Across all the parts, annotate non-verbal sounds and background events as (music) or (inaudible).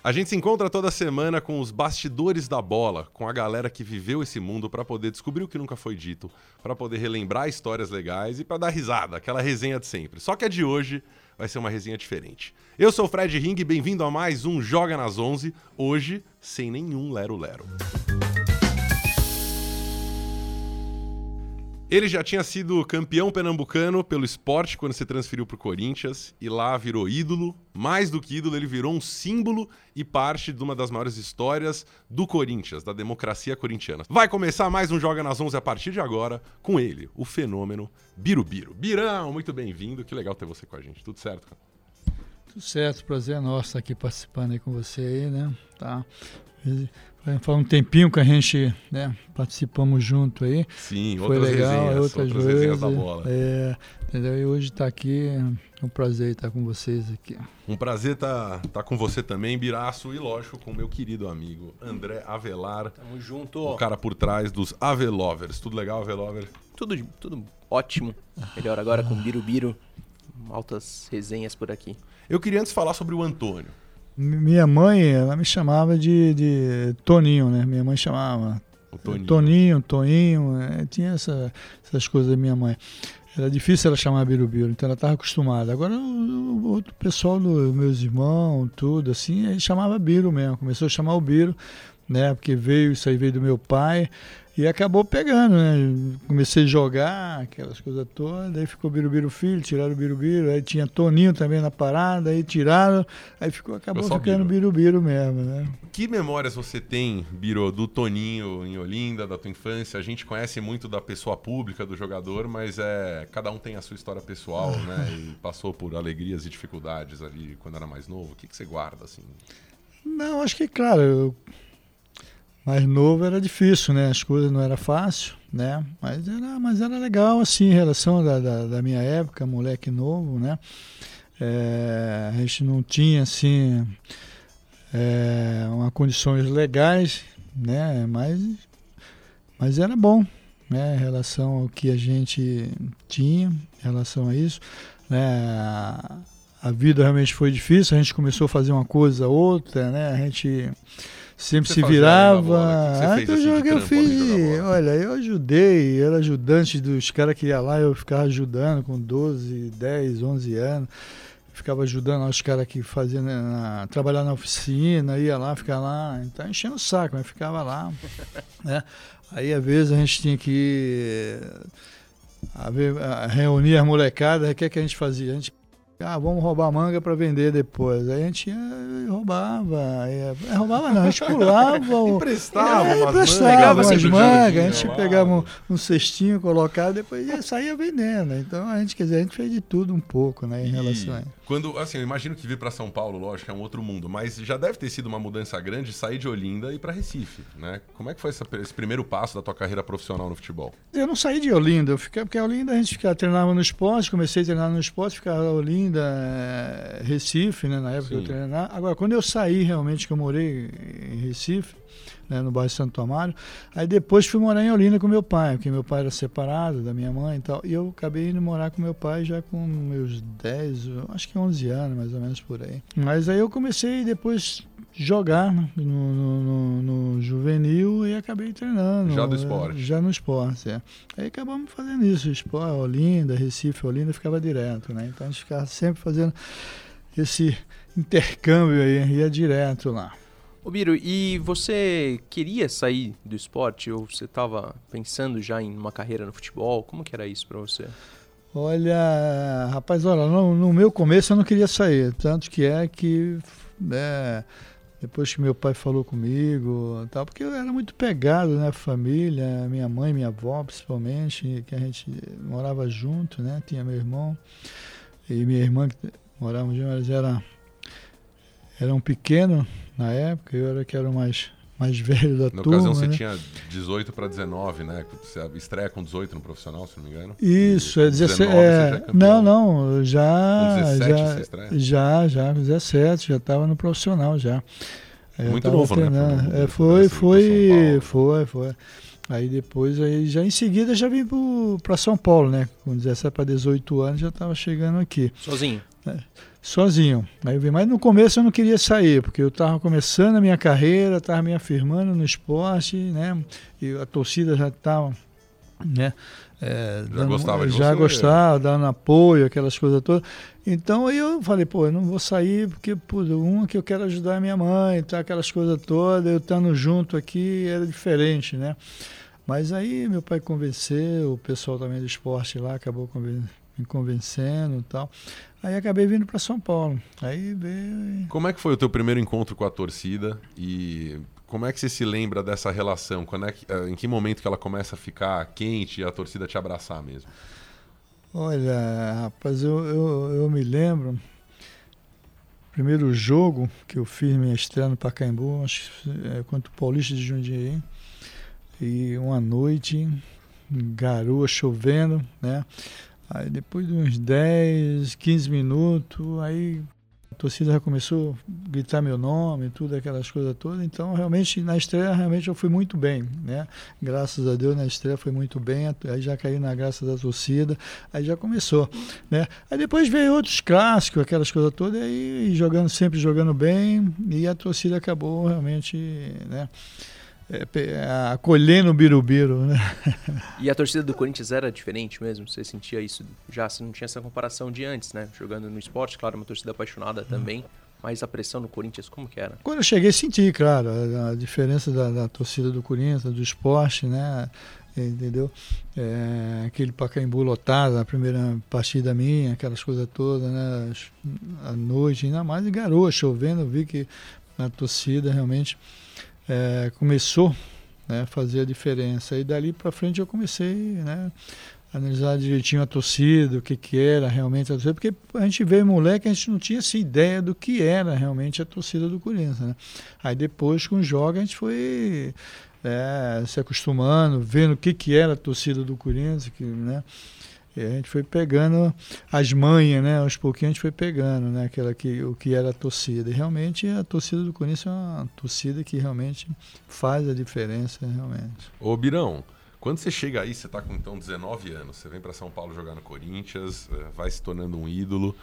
A gente se encontra toda semana com os bastidores da bola, com a galera que viveu esse mundo para poder descobrir o que nunca foi dito, para poder relembrar histórias legais e para dar risada, aquela resenha de sempre. Só que a de hoje vai ser uma resenha diferente. Eu sou o Fred Ring, bem-vindo a mais um Joga nas 11, hoje sem nenhum lero-lero. Ele já tinha sido campeão pernambucano pelo esporte quando se transferiu para o Corinthians e lá virou ídolo. Mais do que ídolo, ele virou um símbolo e parte de uma das maiores histórias do Corinthians, da democracia corintiana. Vai começar mais um Joga nas 11 a partir de agora com ele, o fenômeno Birubiru. Birão, muito bem-vindo. Que legal ter você com a gente. Tudo certo, cara? Tudo certo, prazer é nosso estar aqui participando aí com você aí, né? Tá. Faz um tempinho que a gente né, participamos junto aí. Sim, Foi outras legal, resenhas, outras, outras vezes. resenhas da bola. É, entendeu? E hoje está aqui, é um prazer estar com vocês aqui. Um prazer estar tá, tá com você também, Biraço, e lógico, com o meu querido amigo André Avelar, Tamo junto. o cara por trás dos Avelovers. Tudo legal, Avelover? Tudo, tudo ótimo. Melhor agora com Birubiru. Altas resenhas por aqui. Eu queria antes falar sobre o Antônio. Minha mãe, ela me chamava de, de Toninho, né? Minha mãe chamava O Toninho. Toninho, Toninho, é, tinha essa- essas coisas da minha mãe. Era difícil ela chamar Birubiru, então ela estava acostumada. Agora o, o outro pessoal dos meus irmãos, tudo assim, aí chamava Biro mesmo. Começou a chamar o Biro, né? Porque veio, isso aí veio do meu pai. E acabou pegando, né? Comecei a jogar, aquelas coisas todas, aí ficou Birubiru Filho, tiraram o Birubiru, aí tinha Toninho também na parada, aí tiraram, aí ficou, acabou só ficando. Birubiru mesmo, né? Que memórias você tem, Biro, do Toninho em Olinda, da tua infância? A gente conhece muito da pessoa pública, do jogador, mas é cada um tem a sua história pessoal, né? (laughs) E passou por alegrias e dificuldades ali quando era mais novo. O que, que você guarda, assim? Não, acho que, claro, eu, mais novo era difícil, né? As coisas não era fácil, né? Mas era, mas era legal, assim, em relação da, da, da minha época, moleque novo, né? É, a gente não tinha, assim, é, uma condições legais, né? Mas, mas era bom, né? Em relação ao que a gente tinha, em relação a isso, né? A- vida realmente foi difícil, a gente começou a fazer uma coisa, outra, né? A gente sempre se virava. O que que Ah, então de eu, fiz, olha, eu ajudei, era ajudante dos caras que iam lá, eu ficava ajudando com 12, 10, 11 anos. Ficava ajudando os caras que faziam né, na, trabalhar na oficina, ia lá, ficava lá, então enchendo o saco, mas ficava lá. (laughs) né? Aí às vezes a gente tinha que a reunir as molecadas, o que, é que a gente fazia? A gente, ah, vamos roubar manga para vender depois. Aí a gente ia, roubava, ia, é, roubava não, a gente pulava. o- (laughs) Emprestava é, emprestava do mangas, a gente pegava um, um cestinho, colocava, depois ia, saía vendendo. Então a gente, quer dizer, a gente fez de tudo um pouco, né, em E relação a Quando, assim, eu imagino que vir para São Paulo, lógico, é um outro mundo, mas já deve ter sido uma mudança grande sair de Olinda e ir para Recife, né? Como é que foi essa- esse primeiro passo da tua carreira profissional no futebol? Eu não saí de Olinda, eu fiquei, porque a Olinda a gente ficava, treinava no esporte, comecei a treinar no esporte, ficava Olinda, eh, Recife, né, na época que Sim. eu treinava. Agora, quando eu saí realmente, que eu morei em Recife, né, no bairro Santo Amaro, aí depois fui morar em Olinda com meu pai, porque meu pai era separado da minha mãe e tal, e eu acabei indo morar com meu pai já com meus 10, eu acho que 11 anos, mais ou menos por aí. Mas aí eu comecei depois jogar no, no- no- no juvenil e acabei treinando. Já do eh, esporte. Já no esporte, é. Aí acabamos fazendo isso, esporte, Olinda, Recife, Olinda, ficava direto, né? Então a gente ficava sempre fazendo esse intercâmbio aí, ia direto lá. Ô Biro, e você queria sair do esporte ou você tava pensando já em uma carreira no futebol? Como que era isso pra você? Olha, rapaz, olha, no, no meu começo eu não queria sair, tanto que é que né, depois que meu pai falou comigo, tal, porque eu era muito pegado, né, família, minha mãe, minha avó, principalmente, que a gente morava junto, né, tinha meu irmão e minha irmã que moravam juntos, eles eram eram pequenos na época, eu era que era o mais mais (laughs) velho da Na turma, ocasião você né? tinha 18 para 19, né? Você estreia com 18 no profissional, se não me engano. Isso, E é com 17. 19 você já é É, não, não, já. Com 17 já, você estreia? já, já, com 17, já estava no profissional já. Aí eu Muito novo, né, treinando. pro- É, foi, foi, foi, foi. Aí depois, aí já em seguida já vim para São Paulo, né? Com 17 para 18 anos já estava chegando aqui. Sozinho? Sozinho. Aí eu vim, mas no começo eu não queria sair, porque eu estava começando a minha carreira, estava me afirmando no esporte, né? E a torcida já estava, né? É, já dando, gostava de Já você. gostava, dando apoio, aquelas coisas todas. Então aí eu falei, pô, eu não vou sair porque, pô, uma que eu quero ajudar a minha mãe, tá, aquelas coisas todas, eu estando junto aqui era diferente, né? Mas aí meu pai convenceu, o pessoal também do esporte lá acabou me convencendo e tal. Aí acabei vindo para São Paulo. Aí veio. Como é que foi o teu primeiro encontro com a torcida e como é que você se lembra dessa relação? Quando é que, eh, em que momento que ela começa a ficar quente e a torcida te abraçar mesmo? Olha, rapaz, eu, eu, eu me lembro. Primeiro jogo que eu fiz minha estreia no Pacaembu, acho que é, contra o Paulista de Jundiaí. E uma noite, garoa chovendo, né? Aí depois de uns 10, 15 minutos, aí torcida já começou a gritar meu nome, tudo aquelas coisas todas. Então, realmente, na estreia, realmente eu fui muito bem, né? Graças a Deus, na estreia foi muito bem. Aí já caí na graça da torcida, aí já começou, né? Aí depois veio outros clássicos, aquelas coisas todas, aí jogando, sempre jogando bem, e a torcida acabou realmente, né? É, acolhendo o Birubiru, né? E a torcida do Corinthians era diferente mesmo? Você sentia isso já? Você não tinha essa comparação de antes, né? Jogando no esporte, claro, uma torcida apaixonada também. Mas a pressão no Corinthians, como que era? Quando eu cheguei, senti, claro, a, a diferença da, da, torcida do Corinthians, do esporte, né? Entendeu? É, aquele Pacaembu lotado, a primeira partida minha, aquelas coisas todas, né? À noite, ainda mais de garoa, chovendo, vi que a torcida realmente é, começou né, a fazer a diferença. E dali para frente eu comecei né, a analisar direitinho a torcida, o que, que era realmente a torcida, porque a gente veio moleque, a gente não tinha essa ideia do que era realmente a torcida do Corinthians. Né? Aí depois, com os jogos, a gente foi é, se acostumando, vendo o que, que era a torcida do Corinthians, que, né? E a gente foi pegando as manhas, né? Aos pouquinhos a gente foi pegando, né? Aquela que, o que era a torcida. E realmente a torcida do Corinthians é uma torcida que realmente faz a diferença, realmente. Ô Birão, quando você chega aí, você está com então 19 anos, você vem para São Paulo jogar no Corinthians, eh, vai se tornando um ídolo.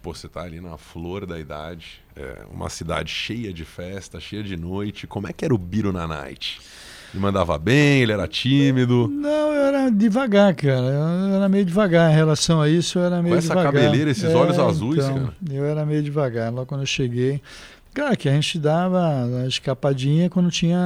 Pô, você tá ali na flor da idade, é uma cidade cheia de festa, cheia de noite. Como é que era o Biro na night? Ele mandava bem, ele era tímido? Não, eu era devagar, cara. Eu era meio devagar em relação a isso, eu era meio Com essa devagar. cabeleira, esses é, olhos azuis, então, cara. Eu era meio devagar. Logo quando eu cheguei. Claro que a gente dava a escapadinha quando tinha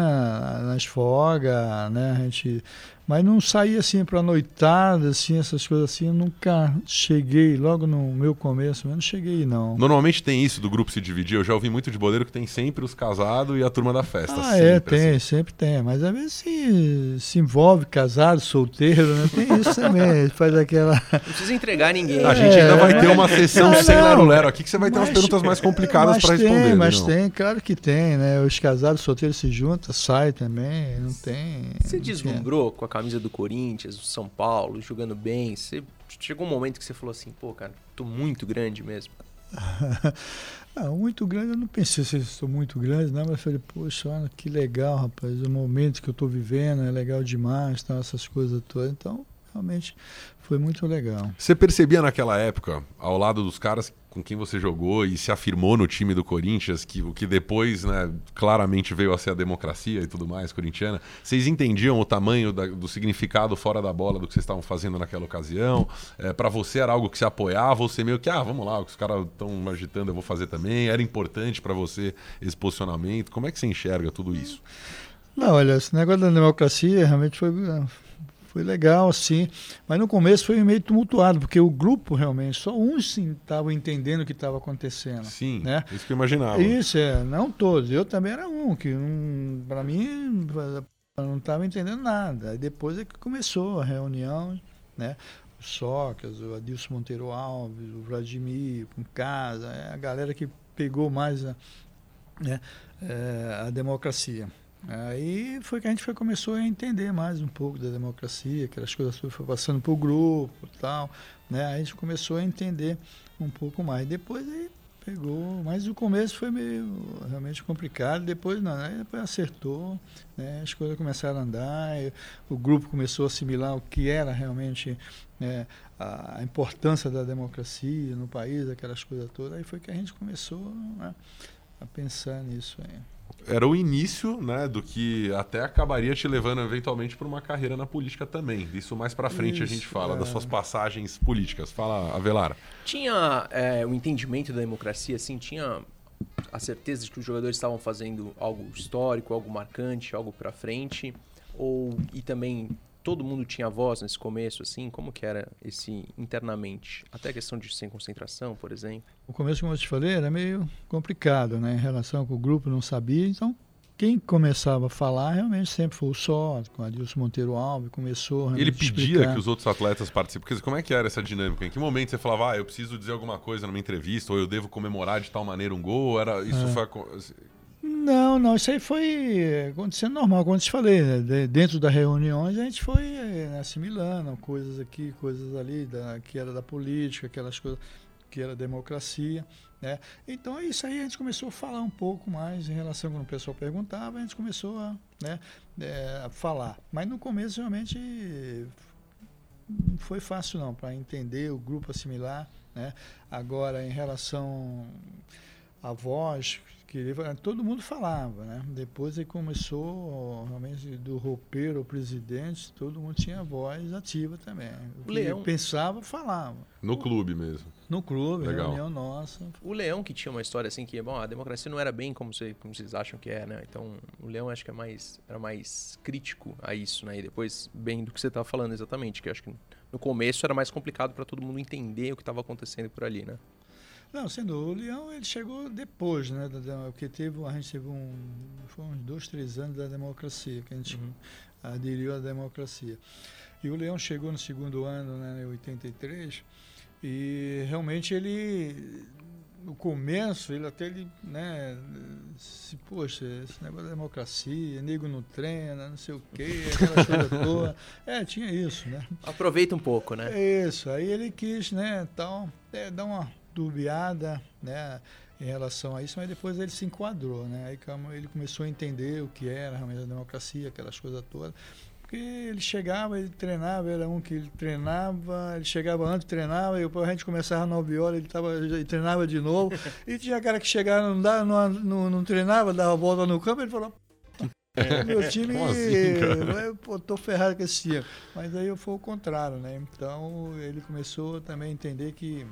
nas folgas, né? A gente mas não saí assim para noitada, assim, essas coisas assim. Eu nunca cheguei, logo no meu começo, eu não cheguei, não. Normalmente tem isso do grupo se dividir. Eu já ouvi muito de boleiro que tem sempre os casados e a turma da festa. Ah, sempre, é, tem, assim. sempre tem. Mas às vezes se, se envolve casado, solteiro, né? Tem isso também. faz aquela. Não precisa entregar ninguém. É, a gente ainda vai ter uma sessão não, sem lero-lero aqui que você vai ter mas, umas perguntas mais complicadas para responder. Mas não. tem, claro que tem, né? Os casados solteiros se juntam, saem também, não tem. Você deslumbrou com a camisa do Corinthians, do São Paulo, jogando bem? Você chegou um momento que você falou assim, pô, cara, tô muito grande mesmo. (laughs) ah, muito grande, eu não pensei se estou muito grande, não, mas eu falei, poxa, olha, que legal, rapaz, o momento que eu estou vivendo é legal demais, tá, essas coisas todas. Então, realmente foi muito legal. Você percebia naquela época, ao lado dos caras com quem você jogou e se afirmou no time do Corinthians, que o que depois, né, claramente veio a ser a democracia e tudo mais corintiana, vocês entendiam o tamanho da, do significado fora da bola do que vocês estavam fazendo naquela ocasião? É, para você era algo que se apoiava, você meio que, ah, vamos lá, os caras estão agitando, eu vou fazer também. Era importante para você esse posicionamento? Como é que você enxerga tudo isso? Não, olha, esse negócio da democracia realmente foi, foi legal, sim. Mas no começo foi meio tumultuado, porque o grupo realmente, só uns estavam entendendo o que estava acontecendo. Sim, né? isso que eu imaginava. Isso, é, não todos. Eu também era um, que um, para mim não estava entendendo nada. Aí depois é que começou a reunião, né? O Sócrates, o Adilson Monteiro Alves, o Vladimir, com casa, é a galera que pegou mais a, né, é, a democracia. Aí foi que a gente foi, começou a entender mais um pouco da democracia, aquelas coisas foram passando para o grupo e tal. Né? Aí a gente começou a entender um pouco mais. Depois aí pegou. Mas o começo foi meio realmente complicado. Depois não, depois acertou, né? As coisas começaram a andar. o grupo começou a assimilar o que era realmente né, a, importância da democracia no país, aquelas coisas todas. Aí foi que a gente começou né, a pensar nisso aí era o início, né, do que até acabaria te levando eventualmente para uma carreira na política também. Isso mais para frente Isso, a gente fala é. das suas passagens políticas. Fala, Avelar. Tinha é, o entendimento da democracia, assim, tinha a certeza de que os jogadores estavam fazendo algo histórico, algo marcante, algo para frente, ou e também todo mundo tinha voz nesse começo, assim? Como que era esse internamente? Até a questão de sem concentração, por exemplo? O começo, como eu te falei, era meio complicado, né? Em relação com o grupo, não sabia. Então, quem começava a falar realmente sempre foi o Só, com Adilson Monteiro Alves, começou Ele pedia que os outros atletas participem. Porque como é que era essa dinâmica? Em que momento você falava, ah, eu preciso dizer alguma coisa numa entrevista, ou eu devo comemorar de tal maneira um gol? Era, isso é. foi não, não, isso aí foi acontecendo normal, como eu te falei, né? dentro das reuniões a gente foi né, assimilando coisas aqui, coisas ali, da, que era da política, aquelas coisas que era democracia, né? Então isso aí a gente começou a falar um pouco mais em relação quando o pessoal perguntava, a gente começou a, né, é, a falar. Mas no começo realmente não foi fácil não, para entender o grupo assimilar, né? Agora em relação à voz, que todo mundo falava, né? Depois ele começou realmente do roupeiro ao presidente, todo mundo tinha voz ativa também. O, Leão pensava, falava. No clube mesmo. No clube, Legal. reunião nossa. O Leão que tinha uma história assim que, bom, a democracia não era bem como, você, como vocês acham que é, né? Então, o Leão acho que é mais era mais crítico a isso, né? E depois bem do que você estava falando exatamente, que acho que no começo era mais complicado para todo mundo entender o que estava acontecendo por ali, né? Não, sendo o Leão, ele chegou depois, né? Da, porque teve, a gente teve um, foi uns dois, três anos da democracia, que a gente uhum. aderiu à democracia. E o Leão chegou no segundo ano, né, em 83, e realmente ele, no começo, ele até, ele, né, se, poxa, esse negócio da democracia, nego não treina, não sei o quê, aquela coisa (laughs) toda. É, tinha isso, né? Aproveita um pouco, né? Isso, aí ele quis, né, tal, é, dar uma turbiada, né, em relação a isso, mas depois ele se enquadrou, né? Aí ele começou a entender o que era realmente a democracia, aquelas coisas todas. Porque ele chegava, ele treinava, era um que ele treinava, ele chegava antes, treinava, e depois a gente começava na viola, ele, tava, ele treinava de novo. (laughs) e tinha cara que chegava, não, dava, não, não, não treinava, dava volta no campo, ele falou, (laughs) é. Meu time, assim, eu pô, tô ferrado com esse time. Mas aí foi o contrário, né? Então ele começou também a entender que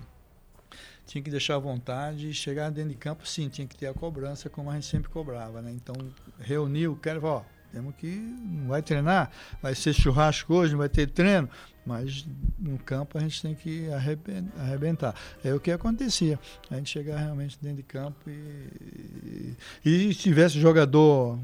tinha que deixar à vontade e chegar dentro de campo, sim, tinha que ter a cobrança como a gente sempre cobrava, né? Então, reuniu, quero, ó, temos que, não vai treinar, vai ser churrasco hoje, não vai ter treino, mas no campo a gente tem que arrebentar. É o que acontecia. A gente chegar realmente dentro de campo e, e, e se tivesse jogador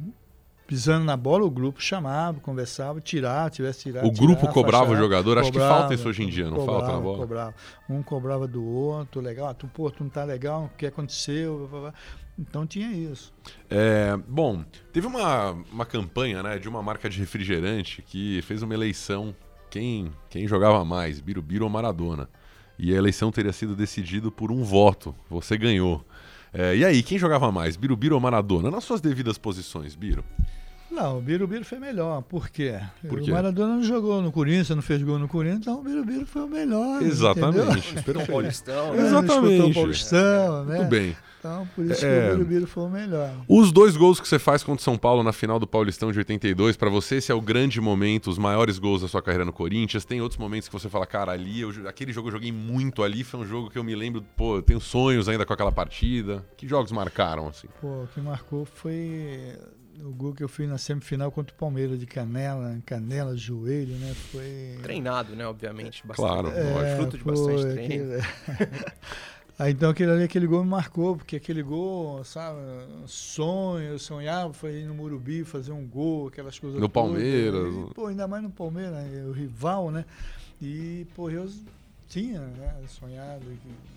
pisando na bola, o grupo chamava, conversava, tirava, tivesse tirado. O grupo tirar, cobrava o jogador, acho que falta isso hoje em dia, não cobrava, falta na bola? Cobrava. Um cobrava do outro, legal, ah, tu, pô, tu não tá legal, o que aconteceu? Então tinha isso. É, bom, teve uma, uma campanha né, de uma marca de refrigerante que fez uma eleição quem, quem jogava mais, Birubiru ou Maradona. E a eleição teria sido decidida por um voto. Você ganhou. É, e aí, quem jogava mais, Birubiru ou Maradona? Nas suas devidas posições, Biro. Não, o Birubiru foi melhor. Por quê? Por quê? O Maradona não jogou no Corinthians, não fez gol no Corinthians, então o Birubiru foi o melhor. Exatamente. Esperou um Paulistão. Né? Exatamente. Paulistão, né? Muito bem. Então, por isso é... que o Birubiru foi o melhor. Os dois gols que você faz contra o São Paulo na final do Paulistão de 82, para você esse é o grande momento, os maiores gols da sua carreira no Corinthians. Tem outros momentos que você fala, cara, ali, eu, aquele jogo eu joguei muito ali, foi um jogo que eu me lembro, pô, eu tenho sonhos ainda com aquela partida. Que jogos marcaram, assim? Pô, o que marcou foi o gol que eu fiz na semifinal contra o Palmeiras de canela, canela, joelho, né? Foi. Treinado, né? Obviamente. Bastante. Claro, é, fruto de bastante treino. Aquele... Aí, (laughs) então aquele ali, aquele gol me marcou, porque aquele gol, sabe, sonho, eu sonhava, foi ir no Murubi fazer um gol, aquelas coisas. No Palmeiras. E, pô, ainda mais no Palmeiras, né? o rival, né? E, pô, eu tinha né, sonhado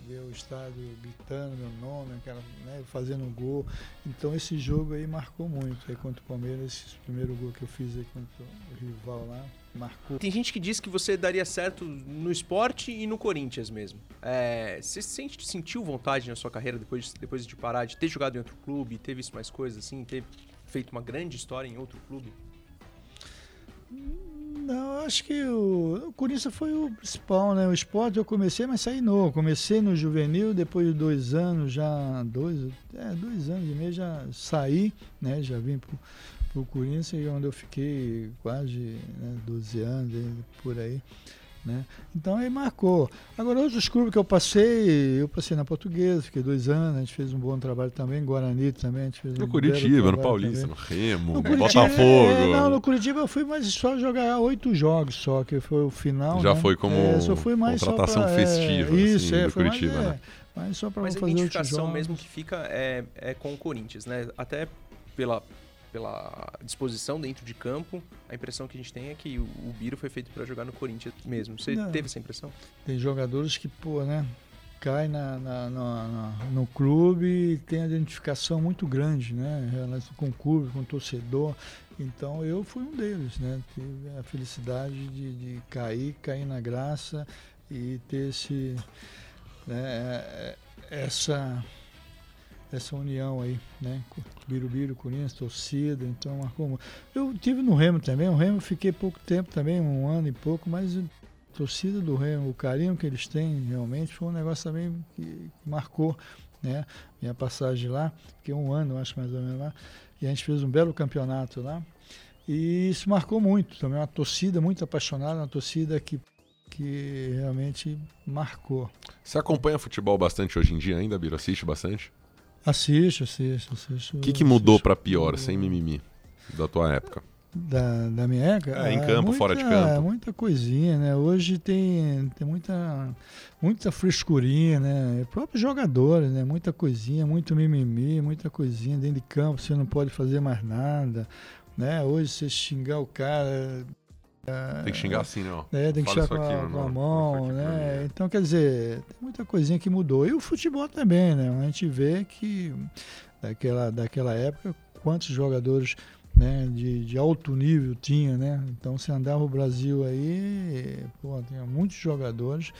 ver o estádio gritando meu nome, aquela, né, fazendo gol. Então esse jogo aí marcou muito. Aí contra o Palmeiras, esse primeiro gol que eu fiz aí contra o rival lá, marcou. Tem gente que diz que você daria certo no esporte e no Corinthians mesmo. É, você sente, sentiu vontade na sua carreira depois, depois de parar, de ter jogado em outro clube, ter visto mais coisas assim, ter feito uma grande história em outro clube? Não, acho que o, o Corinthians foi o principal, né? O esporte eu comecei, mas saí novo. Comecei no juvenil, depois de dois anos, já. Dois, é, dois anos e meio já saí, né? Já vim pro, pro Corinthians, onde eu fiquei quase né, 12 anos por aí. Né? Então aí marcou. Agora, outros clubes que eu passei, eu passei na Portuguesa, fiquei dois anos, a gente fez um bom trabalho também, Guarani também, a gente fez no um Curitiba, no Paulista, também. no Remo, no, Botafogo. É, não, no Curitiba eu fui mais só jogar oito jogos só, que foi o final. Já né? foi como é, só fui mais contratação só pra, festiva, é, Isso, assim, é, do foi Curitiba, mais, né? é, mas só para a fazer outros identificação mesmo que fica é, é com o Corinthians, né? Até pela, pela disposição dentro de campo, a impressão que a gente tem é que o, Biro foi feito para jogar no Corinthians mesmo. Você Não. teve essa impressão? Tem jogadores que, pô, né? Cai na, na- na- na- no clube e tem a identificação muito grande, né? Com o clube, com o torcedor. Então eu fui um deles, né? Tive a felicidade de, de cair, cair na graça e ter esse, né, essa, essa união aí, né? Birubiru, Corinthians, torcida, então marcou muito. Eu tive no Remo também, o Remo fiquei pouco tempo também, um ano e pouco, mas a torcida do Remo, o carinho que eles têm realmente foi um negócio também que marcou, né? Minha passagem lá, fiquei um ano, acho mais ou menos lá, e a gente fez um belo campeonato lá. E isso marcou muito também, uma torcida muito apaixonada, uma torcida que, que realmente marcou. Você acompanha futebol bastante hoje em dia ainda, Biro? Assiste bastante? Assiste, assiste, assiste. O que, que mudou assisto. pra pior, sem mimimi, da tua época? Da, da minha época? É, em campo, muita- fora de campo. Muita coisinha, né? Hoje tem, tem muita, muita frescurinha, né? Próprios jogadores, né? Muita coisinha, muito mimimi, muita coisinha dentro de campo, você não pode fazer mais nada, né? Hoje você xingar o cara... Tem que xingar assim, não. É, tem que xingar com, aqui, a, com a mão, né? Então, quer dizer, tem muita coisinha que mudou. E o futebol também, né? A gente vê que daquela, daquela época, quantos jogadores né, de, de alto nível tinha, né? Então, se andava o Brasil aí, pô, tinha muitos jogadores,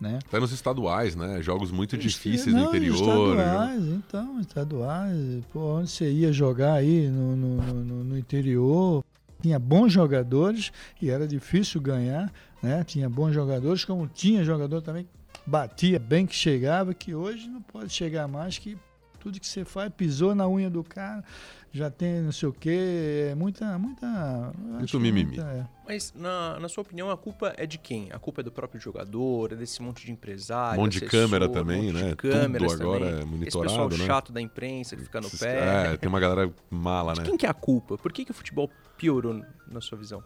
né? Até nos estaduais, né? Jogos muito difíceis Não, no interior. né? Estaduais, então, estaduais. Pô, onde você ia jogar aí no, no, no- no interior, tinha bons jogadores e era difícil ganhar, né? Tinha bons jogadores, como tinha jogador também batia bem, que chegava, que hoje não pode chegar mais, que tudo que você faz, pisou na unha do cara, já tem não sei o quê, é muita, muita... que é mimimi. muita- é. Mas, na, na sua opinião, a culpa é de quem? A culpa é do próprio jogador, é desse monte de empresário, Um monte de assessor, câmera um também, monte de né? câmeras Tudo agora também. é Esse monitorado, pessoal né? chato da imprensa que fica no Esses- pé. É, tem uma galera mala, né? Quem que é a culpa? Por que, que o futebol piorou na sua visão?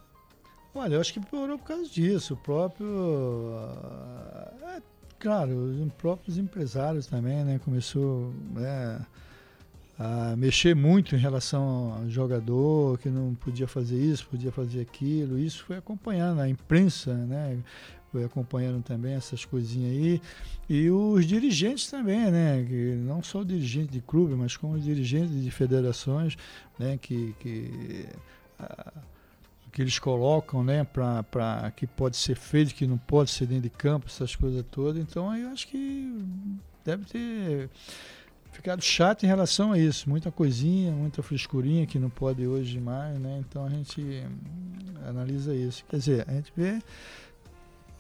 Olha, eu acho que piorou por causa disso. O próprio. ah, É, claro, os próprios empresários também, né? Começou né, a mexer muito em relação ao jogador, que não podia fazer isso, podia fazer aquilo. Isso foi acompanhando a imprensa, né? Foi acompanhando também essas coisinhas aí. E os dirigentes também, né? Que não só o dirigente de clube, mas como os dirigentes de federações, né? Que. que ah, que eles colocam, né, para que pode ser feito, que não pode ser dentro de campo, essas coisas todas. Então, eu acho que deve ter ficado chato em relação a isso. Muita coisinha, muita frescurinha que não pode hoje mais, né? Então a gente hum, analisa isso. Quer dizer, a gente vê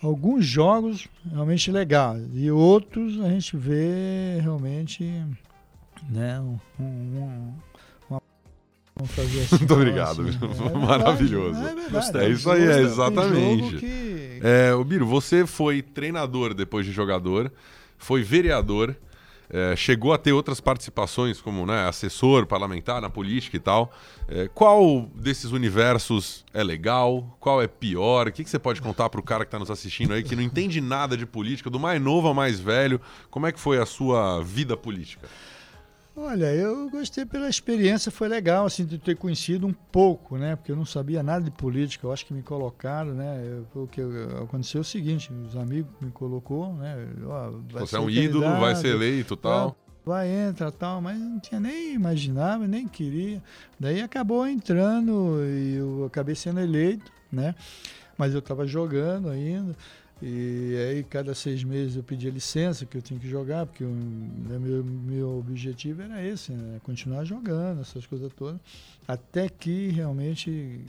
alguns jogos realmente legais e outros a gente vê realmente, né, um, um, Vamos fazer (laughs) assim. Muito obrigado, assim. viu? É (laughs) Maravilhoso. É, verdade. É Tem isso aí, é, exatamente. que- É, o Biro, você foi treinador depois de jogador, foi vereador, é, chegou a ter outras participações como né, assessor parlamentar na política e tal. É, qual desses universos é legal? Qual é pior? O que, que você pode contar para o cara que está nos assistindo aí que não entende nada de política, do mais novo ao mais velho? Como é que foi a sua vida política? Olha, eu gostei pela experiência, foi legal assim de ter conhecido um pouco, né? Porque eu não sabia nada de política. Eu acho que me colocaram, né? O que aconteceu é o seguinte: os amigos me colocou, né? Ó, Você é um ídolo, vai ser eleito, tal. Vai entra, tal, mas não tinha nem imaginava, nem queria. Daí acabou entrando e eu acabei sendo eleito, né? Mas eu estava jogando ainda. E aí, cada seis meses eu pedia licença, que eu tinha que jogar, porque o né, meu, meu objetivo era esse, né? continuar jogando, essas coisas todas. Até que realmente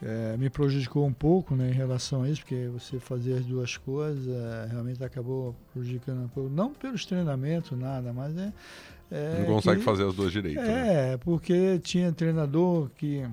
é, me prejudicou um pouco né, em relação a isso, porque você fazer as duas coisas é, realmente acabou prejudicando um pouco. Não pelos treinamentos, nada, mas é. é não consegue que, fazer as duas direitas. É, né? porque tinha treinador que,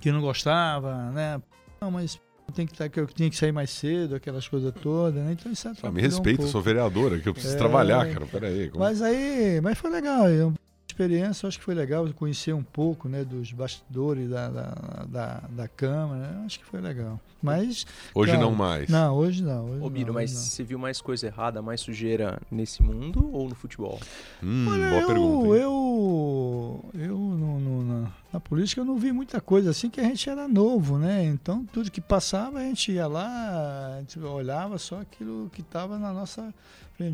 que não gostava, né? Não, mas tem que, tá, que eu tinha que sair mais cedo, aquelas coisas todas, né? Então isso ah, Me respeita, um sou vereadora, que eu preciso é, trabalhar, cara. Pera aí. Como... Mas aí, mas foi legal. Eu, experiência, acho que foi legal conhecer um pouco né, dos bastidores da, da, da, da Câmara, né? acho que foi legal. Mas. Hoje não mais. Não, hoje não. Hoje Ô, Biro, não, mas não. você viu mais coisa errada, mais sujeira nesse mundo ou no futebol? Hum, Olha, boa eu, pergunta. Hein? Eu, eu no, no, na, na, política eu não vi muita coisa assim que a gente era novo, né? Então tudo que passava a gente ia lá, a gente olhava só aquilo que estava na nossa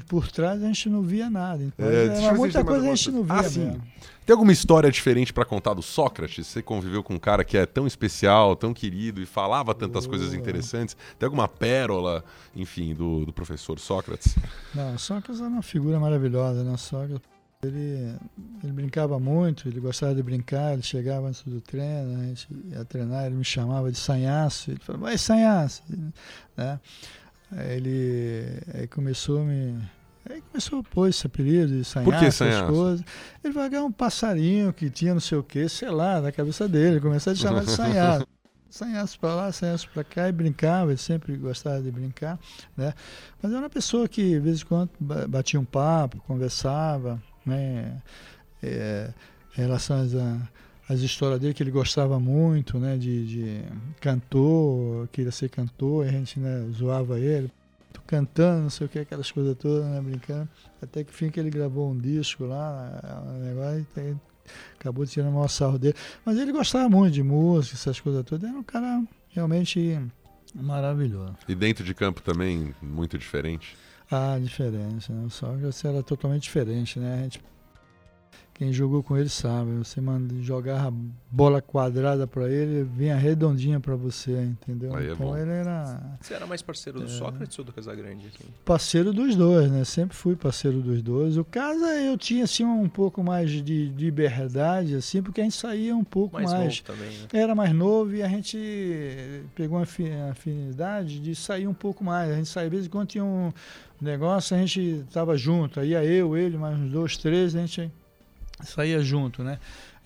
por trás a gente não via nada. Então, é, muita coisa a gente não via. Ah, sim. Tem alguma história diferente para contar do Sócrates? Você conviveu com um cara que é tão especial, tão querido e falava tantas coisas interessantes. Tem alguma pérola, enfim, do, do professor Sócrates? Não, Sócrates era uma figura maravilhosa, né? Sócrates ele, ele brincava muito, ele gostava de brincar, ele chegava antes do treino, a gente ia treinar, ele me chamava de sanhaço, ele falava, vai sanhaço, né? Aí ele aí começou a me. Aí começou a pôr esse apelido de sanhaço, Por que essas coisas. Ele vai ganhar um passarinho que tinha não sei o que, sei lá, na cabeça dele. Ele começou a chamar de (laughs) sanhaço. sanhaço para lá, sanhaço para cá, e brincava, ele sempre gostava de brincar, né? Mas era uma pessoa que, de vez em quando, batia um papo, conversava, né? É, em relação a as histórias dele que ele gostava muito, né, de, de cantor, queria ser cantor, a gente né, zoava ele, cantando, não sei o que, aquelas coisas todas, né, brincando, até que fim que ele gravou um disco lá, um negócio, e acabou tirando o maior sarro dele, mas ele gostava muito de música, essas coisas todas, era um cara realmente maravilhoso. E dentro de campo também, muito diferente? Ah, diferente, né? Só que era totalmente diferente, né? A gente quem jogou com ele sabe. Você manda jogar a bola quadrada para ele, vinha redondinha para você, entendeu? Aí é então é ele era. Você era mais parceiro do é... Sócrates ou do Casagrande? Assim? Parceiro dos dois, né? Sempre fui parceiro dos dois. O Casa eu tinha assim um pouco mais de, de liberdade, assim, porque a gente saía um pouco mais. mais... Também, né? Era mais novo e a gente pegou uma afinidade de sair um pouco mais. A gente saía, às vezes, quando tinha um negócio, a gente tava junto. Aí ia eu, ele, mais uns dois, três, a gente saía junto, né?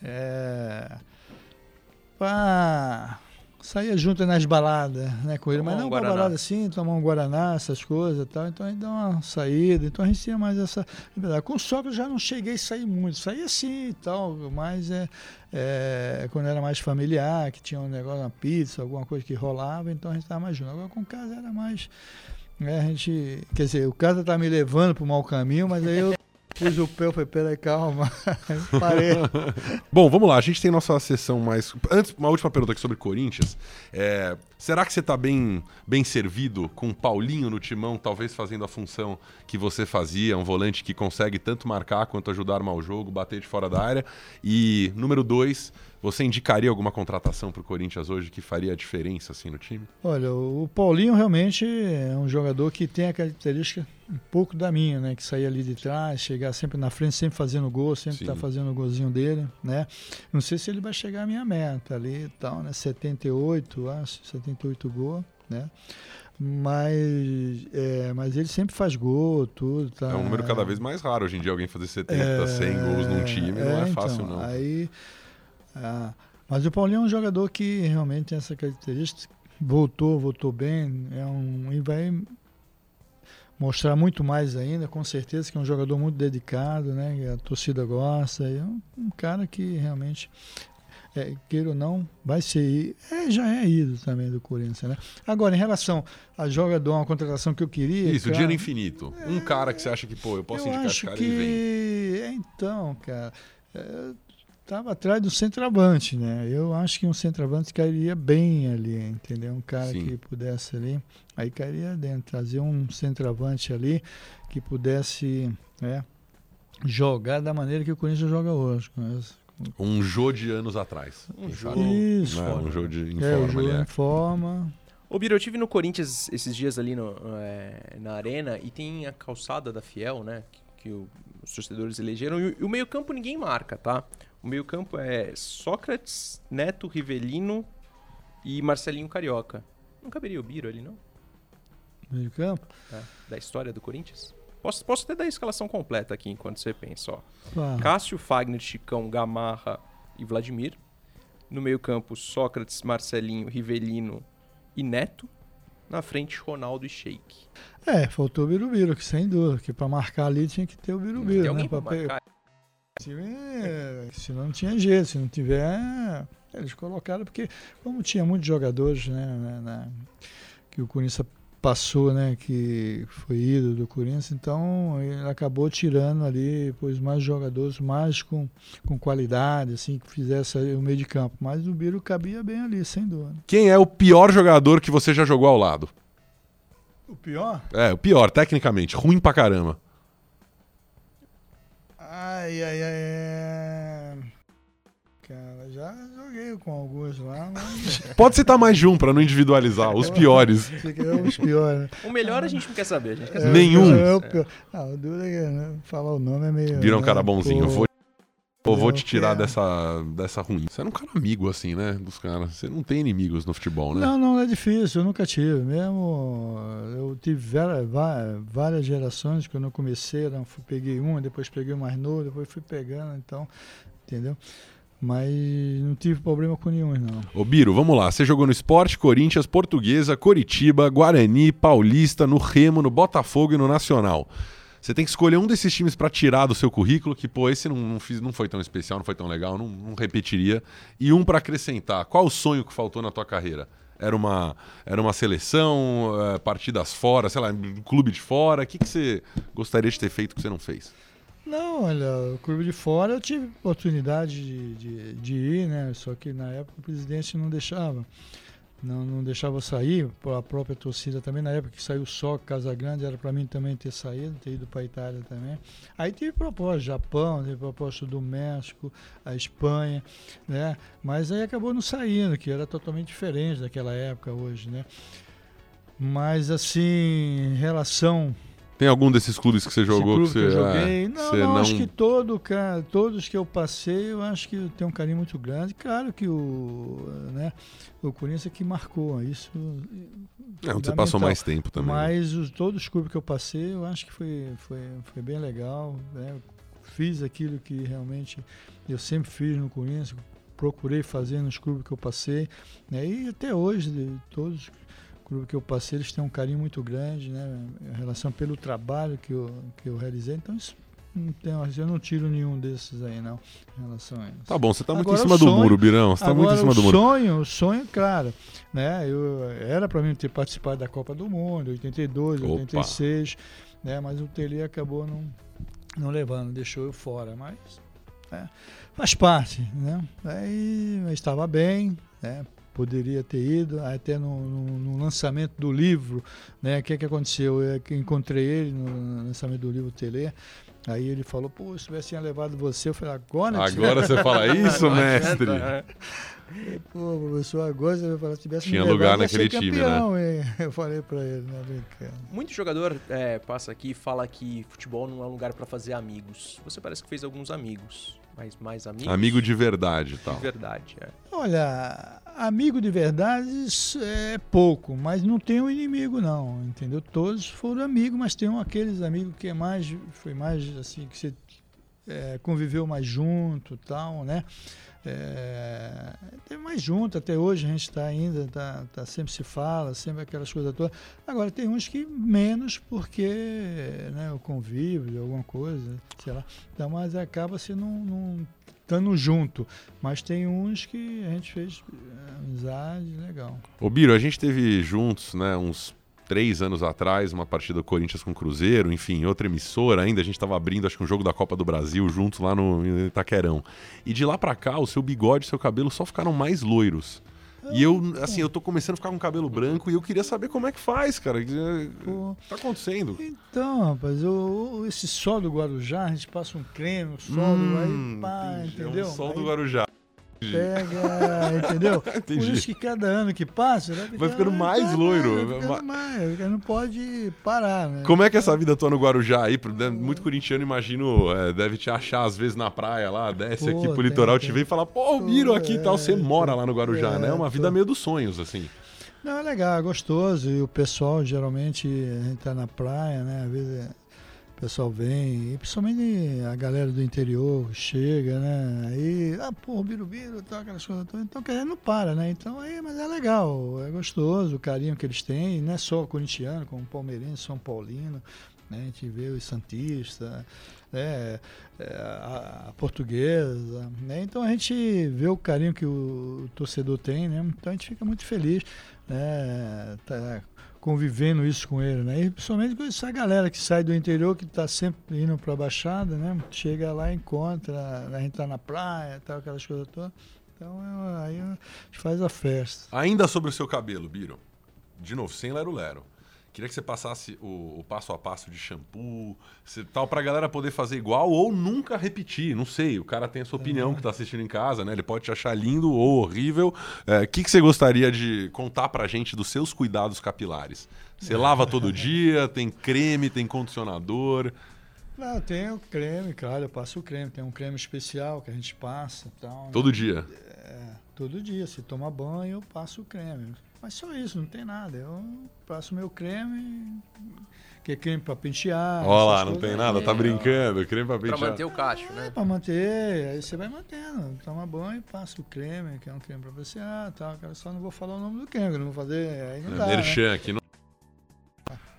É, pra, saía junto nas baladas, né, com ele, mas não um pra balada assim, tomar um Guaraná, essas coisas e tal, então a gente dá uma saída, então a gente tinha mais essa liberdade. Com o Sócrates já não cheguei a sair muito, saía assim e tal, mas é, é, quando era mais familiar, que tinha um negócio, uma pizza, alguma coisa que rolava, então a gente estava mais junto. Agora com o casa era mais. Né, a gente, quer dizer, o casa tá me levando para o mau caminho, mas aí eu Pus o pé, eu falei, peraí, calma. (laughs) Parei. (laughs) Bom, vamos lá. A gente tem nossa sessão mais. Antes, uma última pergunta aqui sobre Corinthians. É... Será que você está bem, bem servido com Paulinho no timão, talvez fazendo a função que você fazia, um volante que consegue tanto marcar quanto ajudar armar o jogo, bater de fora da área? E número dois, você indicaria alguma contratação para o Corinthians hoje que faria a diferença assim no time? Olha, o Paulinho realmente é um jogador que tem a característica um pouco da minha, né? Que sair ali de trás, chegar sempre na frente, sempre fazendo gol, sempre está fazendo o golzinho dele, né? Não sei se ele vai chegar à minha meta ali e tal, né? 78, acho, 78 gol, né? Mas, é, mas ele sempre faz gol, tudo. Tá? É um número cada vez mais raro hoje em dia alguém fazer 70, é, 100 gols num time, não é, é fácil então, não. Aí ah, mas o Paulinho é um jogador que realmente tem essa característica. Voltou, voltou bem. É um, e vai mostrar muito mais ainda, com certeza, que é um jogador muito dedicado, né? A torcida gosta. É um, um cara que realmente é, queira ou não, vai ser, é, já é ídolo também do Corinthians, né? Agora, em relação a jogador, uma contratação que eu queria... Isso, cara, dinheiro infinito. É, um cara que você acha que, pô, eu posso eu indicar esse cara que... e vem. É, então, cara... É, estava atrás do centroavante, né? Eu acho que um centroavante cairia bem ali, entendeu? Um cara Sim. que pudesse ali, aí cairia dentro, trazer um centroavante ali que pudesse, né, jogar da maneira que o Corinthians joga hoje. Um Jô de anos atrás. Um jogo Isso. Né? Um jogo de em é, forma. O jogo em forma. Ô, Biro, eu tive no Corinthians esses dias ali no, é, na arena e tem a calçada da Fiel, né? Que, que o, os torcedores elegeram. E, e o meio-campo ninguém marca, tá? O meio-campo é Sócrates, Neto, Rivelino e Marcelinho Carioca. Não caberia o Biro ali, não? Meio-campo? É, da história do Corinthians? Posso, posso até dar a escalação completa aqui enquanto você pensa. Ó. Ah. Cássio, Fagner, Chicão, Gamarra e Vladimir. No meio-campo, Sócrates, Marcelinho, Rivelino e Neto. Na frente, Ronaldo e Sheik. É, faltou o Birubiru, que sem dúvida, que para marcar ali tinha que ter o Birubiru. Né? pra marcar? Se não tinha jeito, se não tiver, eles colocaram, porque como tinha muitos jogadores, né, né que o Corinthians passou, né, que foi ídolo do Corinthians, então ele acabou tirando ali pois mais jogadores mais com, com qualidade, assim, que fizesse o meio de campo. Mas o Biro cabia bem ali, sem dúvida. Quem é o pior jogador que você já jogou ao lado? O pior? É, o pior, tecnicamente, ruim pra caramba. Ai, ai, ai. Cara, já joguei com alguns lá, mas. (laughs) Pode citar mais de um pra não individualizar, os piores. (laughs) os piores. Né? O melhor a gente não quer saber. Quer saber. Nenhum. É, o pior. Não, o duro é que né, falar o nome é meio. Vira um né, cara bonzinho. Pô, eu vou te tirar dessa, dessa ruim. Você era um cara amigo, assim, né? Dos caras. Você não tem inimigos no futebol, né? Não, não é difícil. Eu nunca tive. Mesmo. Eu tive várias, gerações. Quando eu comecei, eu peguei uma, depois peguei mais novo, depois fui pegando. Então, entendeu? Mas não tive problema com nenhum, não. Ô Biro, vamos lá. Você jogou no Esporte, Corinthians, Portuguesa, Coritiba, Guarani, Paulista, no Remo, no Botafogo e no Nacional. Você tem que escolher um desses times para tirar do seu currículo, que, pô, esse não, não, fiz, não foi tão especial, não foi tão legal, não, não repetiria. E um para acrescentar. Qual o sonho que faltou na tua carreira? Era uma, era uma seleção, é, partidas fora, sei lá, clube de fora? O que, que você gostaria de ter feito que você não fez? Não, olha, o clube de fora eu tive oportunidade de, de, de, ir, né? Só que na época o presidente não deixava. Não, não deixava sair, a própria torcida também, na época que saiu só Casa Grande, era para mim também ter saído, ter ido para a Itália também. Aí tive proposta Japão, teve proposta do México, a Espanha, né? Mas aí acabou não saindo, que era totalmente diferente daquela época hoje, né? Mas assim, em relação tem algum desses clubes que você jogou que você. Que eu joguei? É, não, não, não, acho que todo, cara, todos que eu passei, eu acho que eu tenho um carinho muito grande. Claro que o, né, o Corinthians é que marcou isso. É, onde você passou mais tempo também. Né? Mas os, todos os clubes que eu passei, eu acho que foi, foi, foi bem legal. Né? Fiz aquilo que realmente eu sempre fiz no Corinthians, procurei fazer nos clubes que eu passei. Né? E até hoje, todos clube que eu passei, eles têm um carinho muito grande, né? Em relação pelo trabalho que eu, que eu realizei. Então, isso não tem, eu não tiro nenhum desses aí, não, em relação a isso. Tá bom, você está muito em cima sonho, do muro, Birão. Você tá muito em cima do muro. Sonho, o sonho, claro. Né? Eu, era para mim ter participado da Copa do Mundo, 82, Opa. 86, né? mas o Tele acabou não, não levando, deixou eu fora. Mas é, faz parte, né? Aí estava bem, né? Poderia ter ido, até no, no, no, lançamento do livro, né? O que, que aconteceu? Eu encontrei ele no lançamento do livro Tele. Aí ele falou, pô, se tivesse levado você, eu falei, agora... Agora você fala isso, (laughs) mestre? Pô, professor, agora você vai falar, se tivesse Tinha lugar naquele time, campeão, né? Hein? (laughs) Eu falei pra ele, né, brincando. Muito jogador é, passa aqui e fala que futebol não é um lugar para fazer amigos. Você parece que fez alguns amigos, mas mais amigos? Amigo de verdade tal. De verdade, é. Olha, amigo de verdade é pouco, mas não tem um inimigo não, entendeu? Todos foram amigos, mas tem aqueles amigos que é mais, foi mais assim, que você é, conviveu mais junto tal, né? É, mais junto, até hoje a gente está ainda, tá, tá, sempre se fala, sempre aquelas coisas todas. Agora tem uns que menos porque né, o convívio, alguma coisa, sei lá. Então, mas acaba se não, não estando junto. Mas tem uns que a gente fez é, amizade, legal. Ô Biro, a gente teve juntos, né, uns três anos atrás, uma partida do Corinthians com o Cruzeiro, enfim, outra emissora ainda, a gente estava abrindo, acho que um jogo da Copa do Brasil juntos lá no Itaquerão. E de lá para cá, o seu bigode e seu cabelo só ficaram mais loiros. E eu, assim, eu tô começando a ficar com cabelo branco e eu queria saber como é que faz, cara. O que tá acontecendo? Então, rapaz, o, esse sol do Guarujá, a gente passa um creme, o sol hum, aí, pá, entendeu? É um sol aí, do Guarujá. Pega, (laughs) entendeu? Entendi. Por isso que cada ano que passa, vai, vai ficando mais vai loiro. Vai ficando mais, não pode parar, né? Como é que é essa vida tua no Guarujá aí? Muito corintiano, imagino, é, deve te achar às vezes na praia lá, desce pô, aqui pro litoral, tem, te vê e fala, pô, Miro aqui e tal. Você é, mora lá no Guarujá, é, né? É uma vida meio dos sonhos, assim. Não, é legal, é gostoso. E o pessoal, geralmente, a gente tá na praia, né? Às vezes o pessoal vem, e principalmente a galera do interior chega, né? Aí, ah, pô, birubiru, tal, aquelas coisas todas. Então, quer não para, né? Então, aí, mas é legal, é gostoso o carinho que eles têm, não é só corintiano, como palmeirense, São Paulino, né? A gente vê os Santista, né? É, a, a, portuguesa, né? Então, a gente vê o carinho que o, o torcedor tem, né? Então, a gente fica muito feliz, né? Tá, convivendo isso com ele, né? E principalmente com essa galera que sai do interior, que está sempre indo para a Baixada, né? Chega lá, encontra, a gente tá na praia, tal, aquelas coisas todas. Então aí a gente faz a festa. Ainda sobre o seu cabelo, Biro. De novo, sem lero-lero. Queria que você passasse o, o, passo a passo de shampoo, se, tal, pra galera poder fazer igual ou nunca repetir. Não sei, o cara tem a sua opinião é. que tá assistindo em casa, né? Ele pode te achar lindo ou horrível. O é, que, que você gostaria de contar pra gente dos seus cuidados capilares? Você lava todo (laughs) dia, tem creme, tem condicionador. Não, tem o creme, claro, eu passo o creme. Tem um creme especial que a gente passa. Tal, todo né? dia? É, todo dia. Se toma banho, eu passo o creme. Mas só isso, não tem nada. Eu passo meu creme, que é creme para pentear. Olha lá, não tem nada, tá brincando, creme para pentear. Para manter o cacho, né? É, para manter, aí você vai mantendo. Toma banho, passa o creme, que é um creme para pentear, tal. Só não vou falar o nome do creme, não vou fazer, aí não é, dá. Merchan né? aqui, não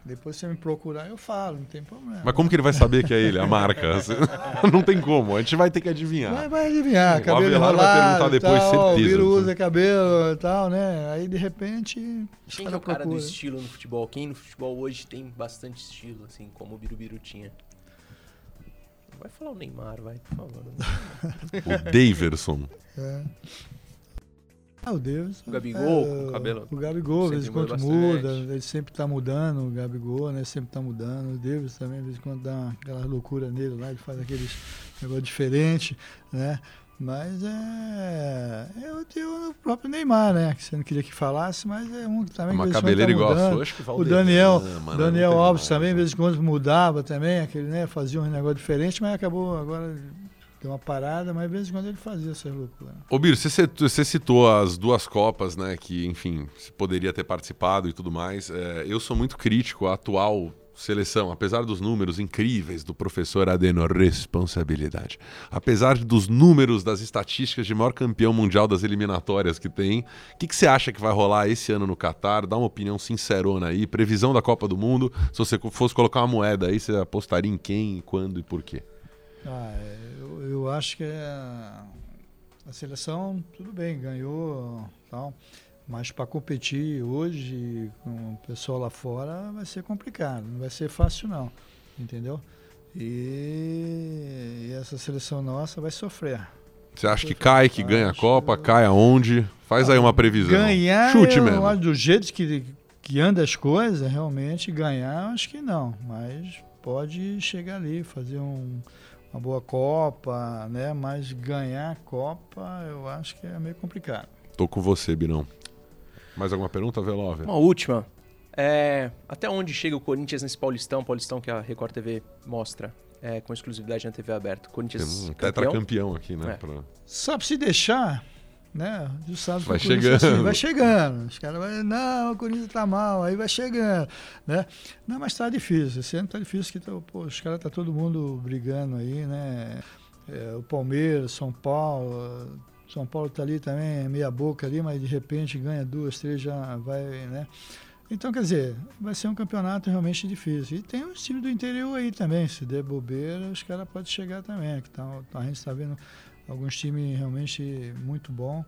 depois você me procurar, eu falo, não tem problema. Mas como que ele vai saber que é ele, a marca? (laughs) (laughs) não tem como, a gente vai ter que adivinhar. Vai, vai adivinhar, o cabelo Avelar vai perguntar depois, tal, certeza. O Biro usa cabelo e tal, né? Aí de repente. Quem é o cara do estilo no futebol? Quem no futebol hoje tem bastante estilo, assim, como o Birubiru tinha? Vai falar o Neymar, vai, por favor. o Daverson. É. Ah, o Deus. O Gabigol, é, o cabelo. O Gabigol, de vez em quando muda, ele sempre tá mudando, o Gabigol, né? Sempre tá mudando. O Deus também, de vez em quando dá aquela loucura nele lá, ele faz aqueles negócio diferente, né? Mas é. Eu tenho o próprio Neymar, né? Que você não queria que falasse, mas é um que também. Uma cabeleira tá igual a sua, acho que O Daniel, ah, Daniel Alves também, de vez em quando mudava também, aquele, né? Fazia um negócio diferente, mas acabou agora deu uma parada, mas de vez em quando ele fazia essas loucuras. Ô você, você citou as duas Copas, né? Que, enfim, você poderia ter participado e tudo mais. É, eu sou muito crítico à atual seleção, apesar dos números incríveis do professor Adeno, responsabilidade. Apesar dos números das estatísticas de maior campeão mundial das eliminatórias que tem, o que, que, você acha que vai rolar esse ano no Catar? Dá uma opinião sincerona aí. Previsão da Copa do Mundo. Se você fosse colocar uma moeda aí, você apostaria em quem, quando e por quê? Ah, eu, eu acho que é, a seleção, tudo bem, ganhou tal, mas para competir hoje com o pessoal lá fora vai ser complicado, não vai ser fácil não, entendeu? E, e essa seleção nossa vai sofrer. Você acha que cai, que ganha a Copa, cai aonde? Faz aí uma previsão. Ganhar, Chute eu, mesmo. do jeito que, que anda as coisas, realmente ganhar, acho que não. Mas pode chegar ali, fazer um, uma boa Copa, né? Mas ganhar a Copa eu acho que é meio complicado. Tô com você, Birão. Mais alguma pergunta, Velove? Uma última. É, até onde chega o Corinthians nesse Paulistão, Paulistão que a Record TV mostra, é, com exclusividade na TV aberta? Corinthians um tetracampeão aqui, né? É. Pra... Sabe se deixar, né? Vai chegando. Assim, vai chegando. Os caras vão, não, o Corinthians tá mal, aí vai chegando, né? Não, mas tá difícil. Esse ano tá difícil que tá, pô, os caras tá todo mundo brigando aí, né? É, o Palmeiras, São Paulo, São Paulo tá ali também, meia boca ali, mas de repente ganha duas, três, já vai, né? Então, quer dizer, vai ser um campeonato realmente difícil. E tem os times do interior aí também, se der bobeira, os caras podem chegar também. Que tá, a gente está vendo alguns times realmente muito bons.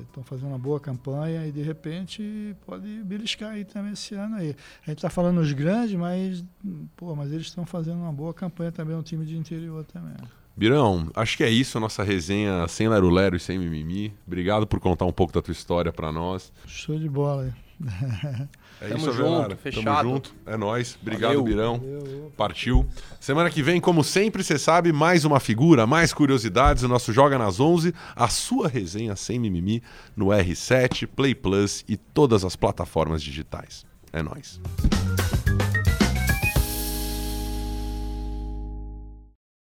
Estão né? fazendo uma boa campanha e de repente pode beliscar aí também esse ano aí. A gente está falando os grandes, mas, pô, mas eles estão fazendo uma boa campanha também no time de interior também. Birão, acho que é isso a nossa resenha sem lero-lero e sem mimimi. Obrigado por contar um pouco da tua história para nós. Show de bola. (laughs) É Tamo isso, junto, fechado. Tamo junto. É nóis. Obrigado, Valeu. Birão. Valeu. Partiu. Semana que vem, como sempre, você sabe, mais uma figura, mais curiosidades. O nosso Joga nas 11, a sua resenha sem mimimi no R7, Play Plus e todas as plataformas digitais. É nóis.